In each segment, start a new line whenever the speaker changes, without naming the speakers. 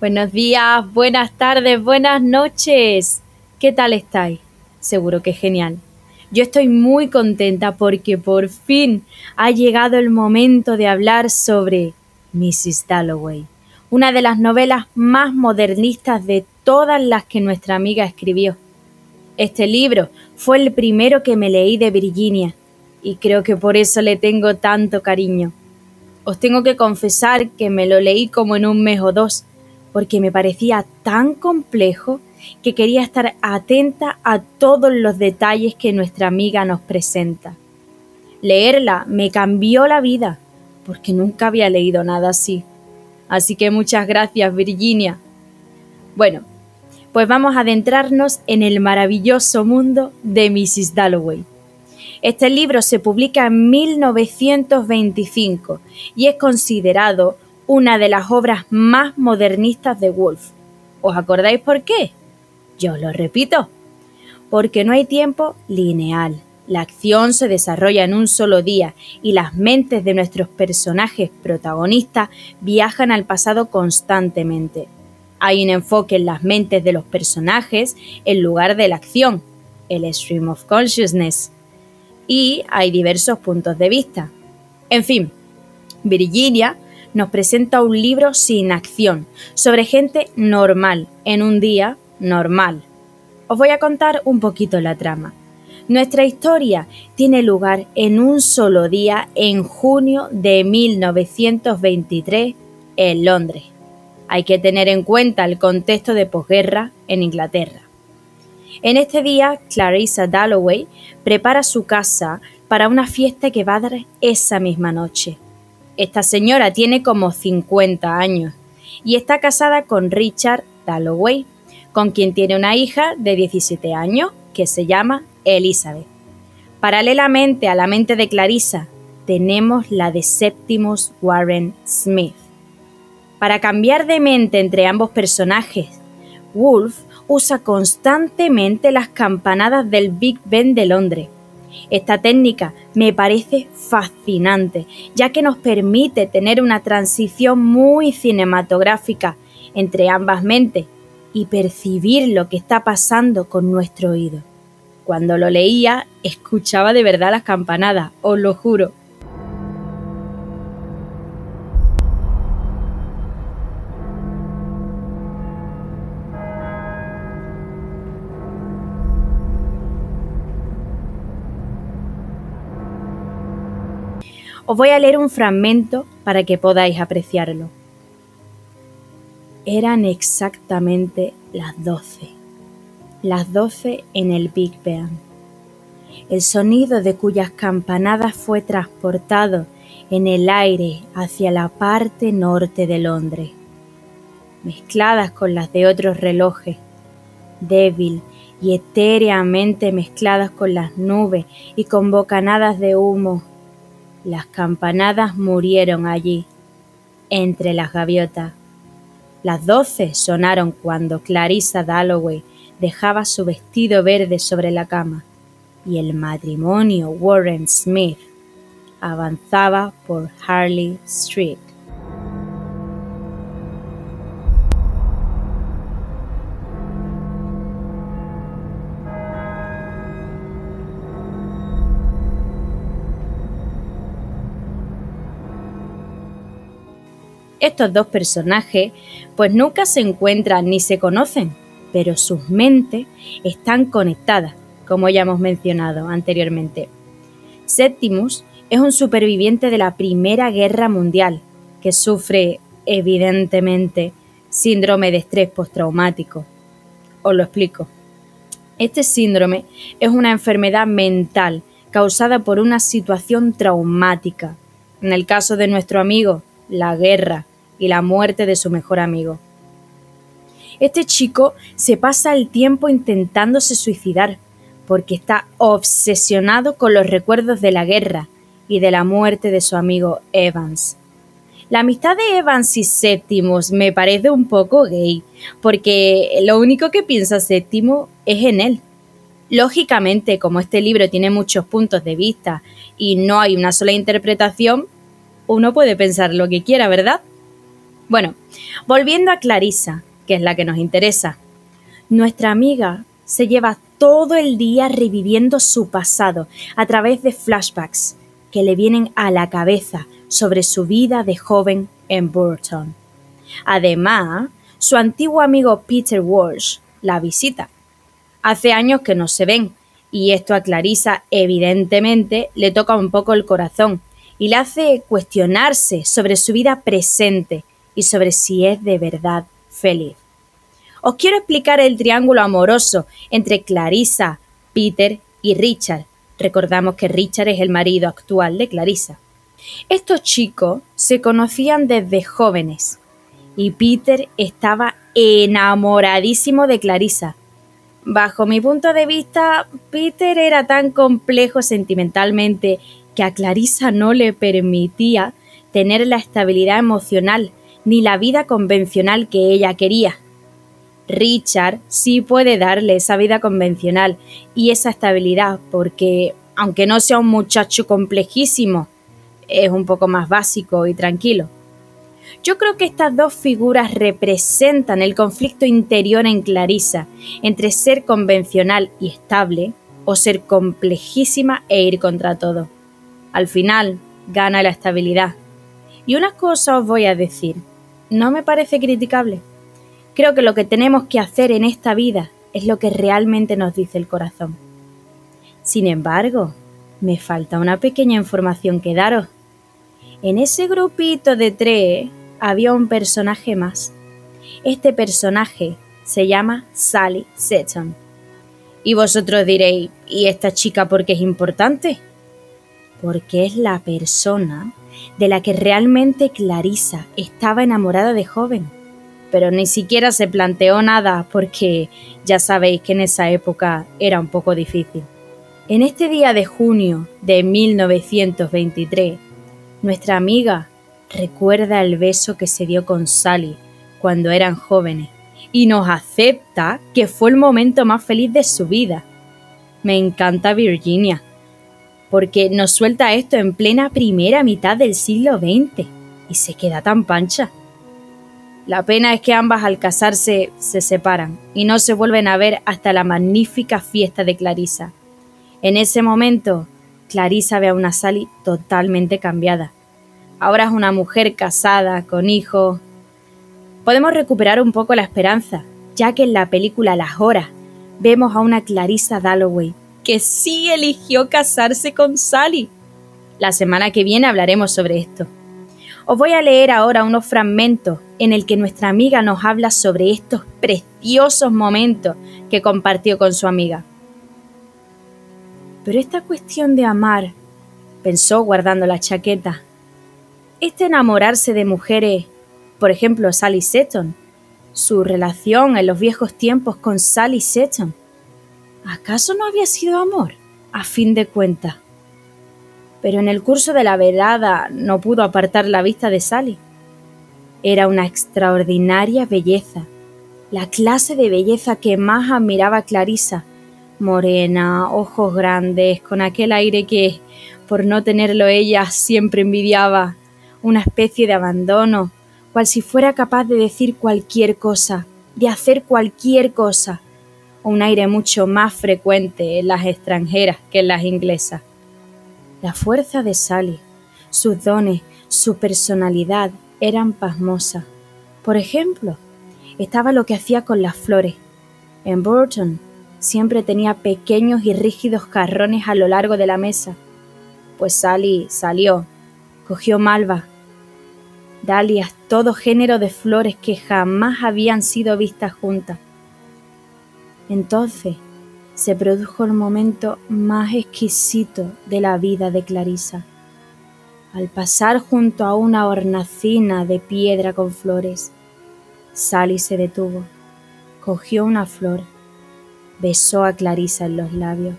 Buenos días, buenas tardes, buenas noches. ¿Qué tal estáis? Seguro que genial. Yo estoy muy contenta porque por fin ha llegado el momento de hablar sobre Mrs. Dalloway, una de las novelas más modernistas de todas las que nuestra amiga escribió. Este libro fue el primero que me leí de Virginia y creo que por eso le tengo tanto cariño. Os tengo que confesar que me lo leí como en un mes o dos porque me parecía tan complejo que quería estar atenta a todos los detalles que nuestra amiga nos presenta. Leerla me cambió la vida, porque nunca había leído nada así. Así que muchas gracias, Virginia. Bueno, pues vamos a adentrarnos en el maravilloso mundo de Mrs. Dalloway. Este libro se publica en 1925 y es considerado una de las obras más modernistas de Woolf. ¿Os acordáis por qué? Yo lo repito. Porque no hay tiempo lineal. La acción se desarrolla en un solo día y las mentes de nuestros personajes protagonistas viajan al pasado constantemente. Hay un enfoque en las mentes de los personajes en lugar de la acción, el stream of consciousness. Y hay diversos puntos de vista. En fin, Virginia nos presenta un libro sin acción, sobre gente normal, en un día normal. Os voy a contar un poquito la trama. Nuestra historia tiene lugar en un solo día en junio de 1923 en Londres. Hay que tener en cuenta el contexto de posguerra en Inglaterra. En este día, Clarissa Dalloway prepara su casa para una fiesta que va a dar esa misma noche. Esta señora tiene como 50 años y está casada con Richard Dalloway, con quien tiene una hija de 17 años que se llama Elizabeth. Paralelamente a la mente de Clarissa, tenemos la de Septimus Warren Smith. Para cambiar de mente entre ambos personajes, Wolf usa constantemente las campanadas del Big Ben de Londres esta técnica me parece fascinante, ya que nos permite tener una transición muy cinematográfica entre ambas mentes y percibir lo que está pasando con nuestro oído. Cuando lo leía, escuchaba de verdad las campanadas, os lo juro. Os voy a leer un fragmento para que podáis apreciarlo. Eran exactamente las doce, las doce en el Big Ben. El sonido de cuyas campanadas fue transportado en el aire hacia la parte norte de Londres, mezcladas con las de otros relojes, débil y etéreamente mezcladas con las nubes y con bocanadas de humo las campanadas murieron allí, entre las gaviotas. Las doce sonaron cuando Clarissa Dalloway dejaba su vestido verde sobre la cama y el matrimonio Warren Smith avanzaba por Harley Street. Estos dos personajes pues nunca se encuentran ni se conocen, pero sus mentes están conectadas, como ya hemos mencionado anteriormente. Septimus es un superviviente de la Primera Guerra Mundial que sufre, evidentemente, síndrome de estrés postraumático. Os lo explico. Este síndrome es una enfermedad mental causada por una situación traumática. En el caso de nuestro amigo, la guerra y la muerte de su mejor amigo. Este chico se pasa el tiempo intentándose suicidar porque está obsesionado con los recuerdos de la guerra y de la muerte de su amigo Evans. La amistad de Evans y Séptimos me parece un poco gay, porque lo único que piensa Séptimo es en él. Lógicamente, como este libro tiene muchos puntos de vista y no hay una sola interpretación, uno puede pensar lo que quiera, ¿verdad? Bueno, volviendo a Clarissa, que es la que nos interesa. Nuestra amiga se lleva todo el día reviviendo su pasado a través de flashbacks que le vienen a la cabeza sobre su vida de joven en Burton. Además, su antiguo amigo Peter Walsh la visita. Hace años que no se ven, y esto a Clarissa evidentemente le toca un poco el corazón y le hace cuestionarse sobre su vida presente y sobre si es de verdad feliz. Os quiero explicar el triángulo amoroso entre Clarissa, Peter y Richard. Recordamos que Richard es el marido actual de Clarissa. Estos chicos se conocían desde jóvenes y Peter estaba enamoradísimo de Clarissa. Bajo mi punto de vista, Peter era tan complejo sentimentalmente que a Clarissa no le permitía tener la estabilidad emocional ni la vida convencional que ella quería. Richard sí puede darle esa vida convencional y esa estabilidad porque, aunque no sea un muchacho complejísimo, es un poco más básico y tranquilo. Yo creo que estas dos figuras representan el conflicto interior en Clarissa entre ser convencional y estable o ser complejísima e ir contra todo. Al final, gana la estabilidad. Y una cosa os voy a decir, no me parece criticable. Creo que lo que tenemos que hacer en esta vida es lo que realmente nos dice el corazón. Sin embargo, me falta una pequeña información que daros. En ese grupito de tres había un personaje más. Este personaje se llama Sally Seton. Y vosotros diréis, ¿y esta chica por qué es importante? Porque es la persona de la que realmente Clarissa estaba enamorada de joven pero ni siquiera se planteó nada porque ya sabéis que en esa época era un poco difícil. En este día de junio de 1923, nuestra amiga recuerda el beso que se dio con Sally cuando eran jóvenes y nos acepta que fue el momento más feliz de su vida. Me encanta Virginia, porque nos suelta esto en plena primera mitad del siglo XX y se queda tan pancha. La pena es que ambas al casarse se separan y no se vuelven a ver hasta la magnífica fiesta de Clarissa. En ese momento, Clarissa ve a una Sally totalmente cambiada. Ahora es una mujer casada, con hijos. Podemos recuperar un poco la esperanza, ya que en la película Las Horas vemos a una Clarissa Dalloway que sí eligió casarse con Sally. La semana que viene hablaremos sobre esto. Os voy a leer ahora unos fragmentos en el que nuestra amiga nos habla sobre estos preciosos momentos que compartió con su amiga. Pero esta cuestión de amar, pensó guardando la chaqueta, este enamorarse de mujeres, por ejemplo Sally Seton, su relación en los viejos tiempos con Sally Seton, ¿acaso no había sido amor, a fin de cuentas? pero en el curso de la velada no pudo apartar la vista de Sally. Era una extraordinaria belleza, la clase de belleza que más admiraba Clarissa, morena, ojos grandes, con aquel aire que, por no tenerlo ella, siempre envidiaba, una especie de abandono, cual si fuera capaz de decir cualquier cosa, de hacer cualquier cosa, un aire mucho más frecuente en las extranjeras que en las inglesas. La fuerza de Sally, sus dones, su personalidad eran pasmosas. Por ejemplo, estaba lo que hacía con las flores. En Burton siempre tenía pequeños y rígidos jarrones a lo largo de la mesa. Pues Sally salió, cogió malva, dalias, todo género de flores que jamás habían sido vistas juntas. Entonces, se produjo el momento más exquisito de la vida de Clarisa. Al pasar junto a una hornacina de piedra con flores, Sally se detuvo, cogió una flor, besó a Clarisa en los labios.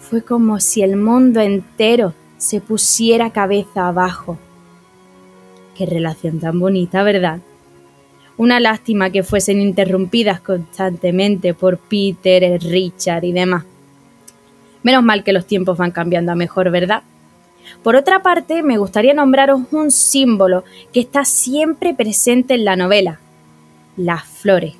Fue como si el mundo entero se pusiera cabeza abajo. Qué relación tan bonita, ¿verdad? Una lástima que fuesen interrumpidas constantemente por Peter, Richard y demás. Menos mal que los tiempos van cambiando a mejor, ¿verdad? Por otra parte, me gustaría nombraros un símbolo que está siempre presente en la novela, las flores.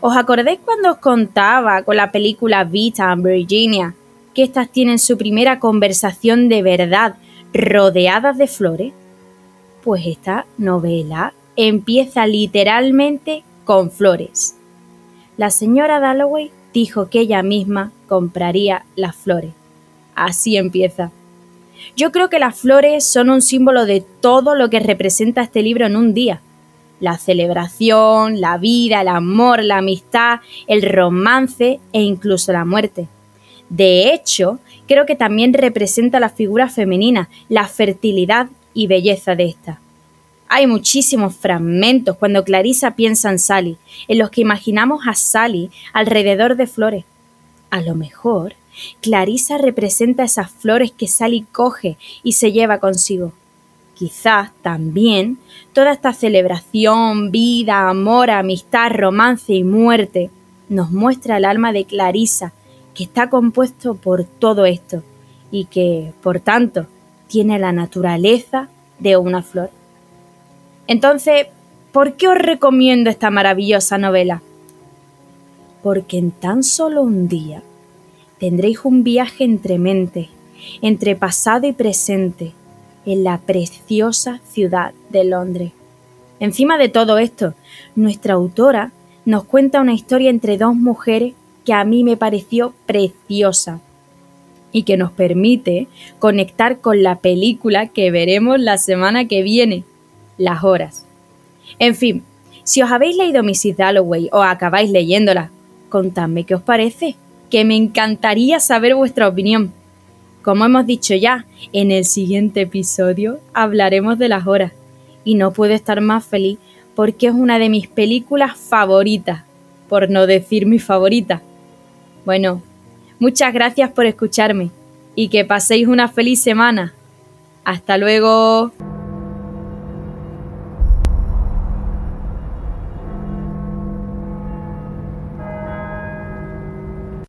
¿Os acordáis cuando os contaba con la película Vita en Virginia que éstas tienen su primera conversación de verdad rodeadas de flores? Pues esta novela empieza literalmente con flores. La señora Dalloway dijo que ella misma compraría las flores. Así empieza. Yo creo que las flores son un símbolo de todo lo que representa este libro en un día. La celebración, la vida, el amor, la amistad, el romance e incluso la muerte. De hecho, creo que también representa la figura femenina, la fertilidad y belleza de esta. Hay muchísimos fragmentos cuando Clarisa piensa en Sally, en los que imaginamos a Sally alrededor de flores. A lo mejor, Clarisa representa esas flores que Sally coge y se lleva consigo. Quizás también toda esta celebración, vida, amor, amistad, romance y muerte nos muestra el alma de Clarisa, que está compuesto por todo esto y que, por tanto, tiene la naturaleza de una flor. Entonces, ¿por qué os recomiendo esta maravillosa novela? Porque en tan solo un día tendréis un viaje entre mente, entre pasado y presente, en la preciosa ciudad de Londres. Encima de todo esto, nuestra autora nos cuenta una historia entre dos mujeres que a mí me pareció preciosa y que nos permite conectar con la película que veremos la semana que viene, las horas. En fin, si os habéis leído Mrs. Dalloway o acabáis leyéndola, contadme qué os parece, que me encantaría saber vuestra opinión. Como hemos dicho ya, en el siguiente episodio hablaremos de las horas y no puedo estar más feliz porque es una de mis películas favoritas, por no decir mi favorita. Bueno, muchas gracias por escucharme y que paséis una feliz semana. Hasta luego.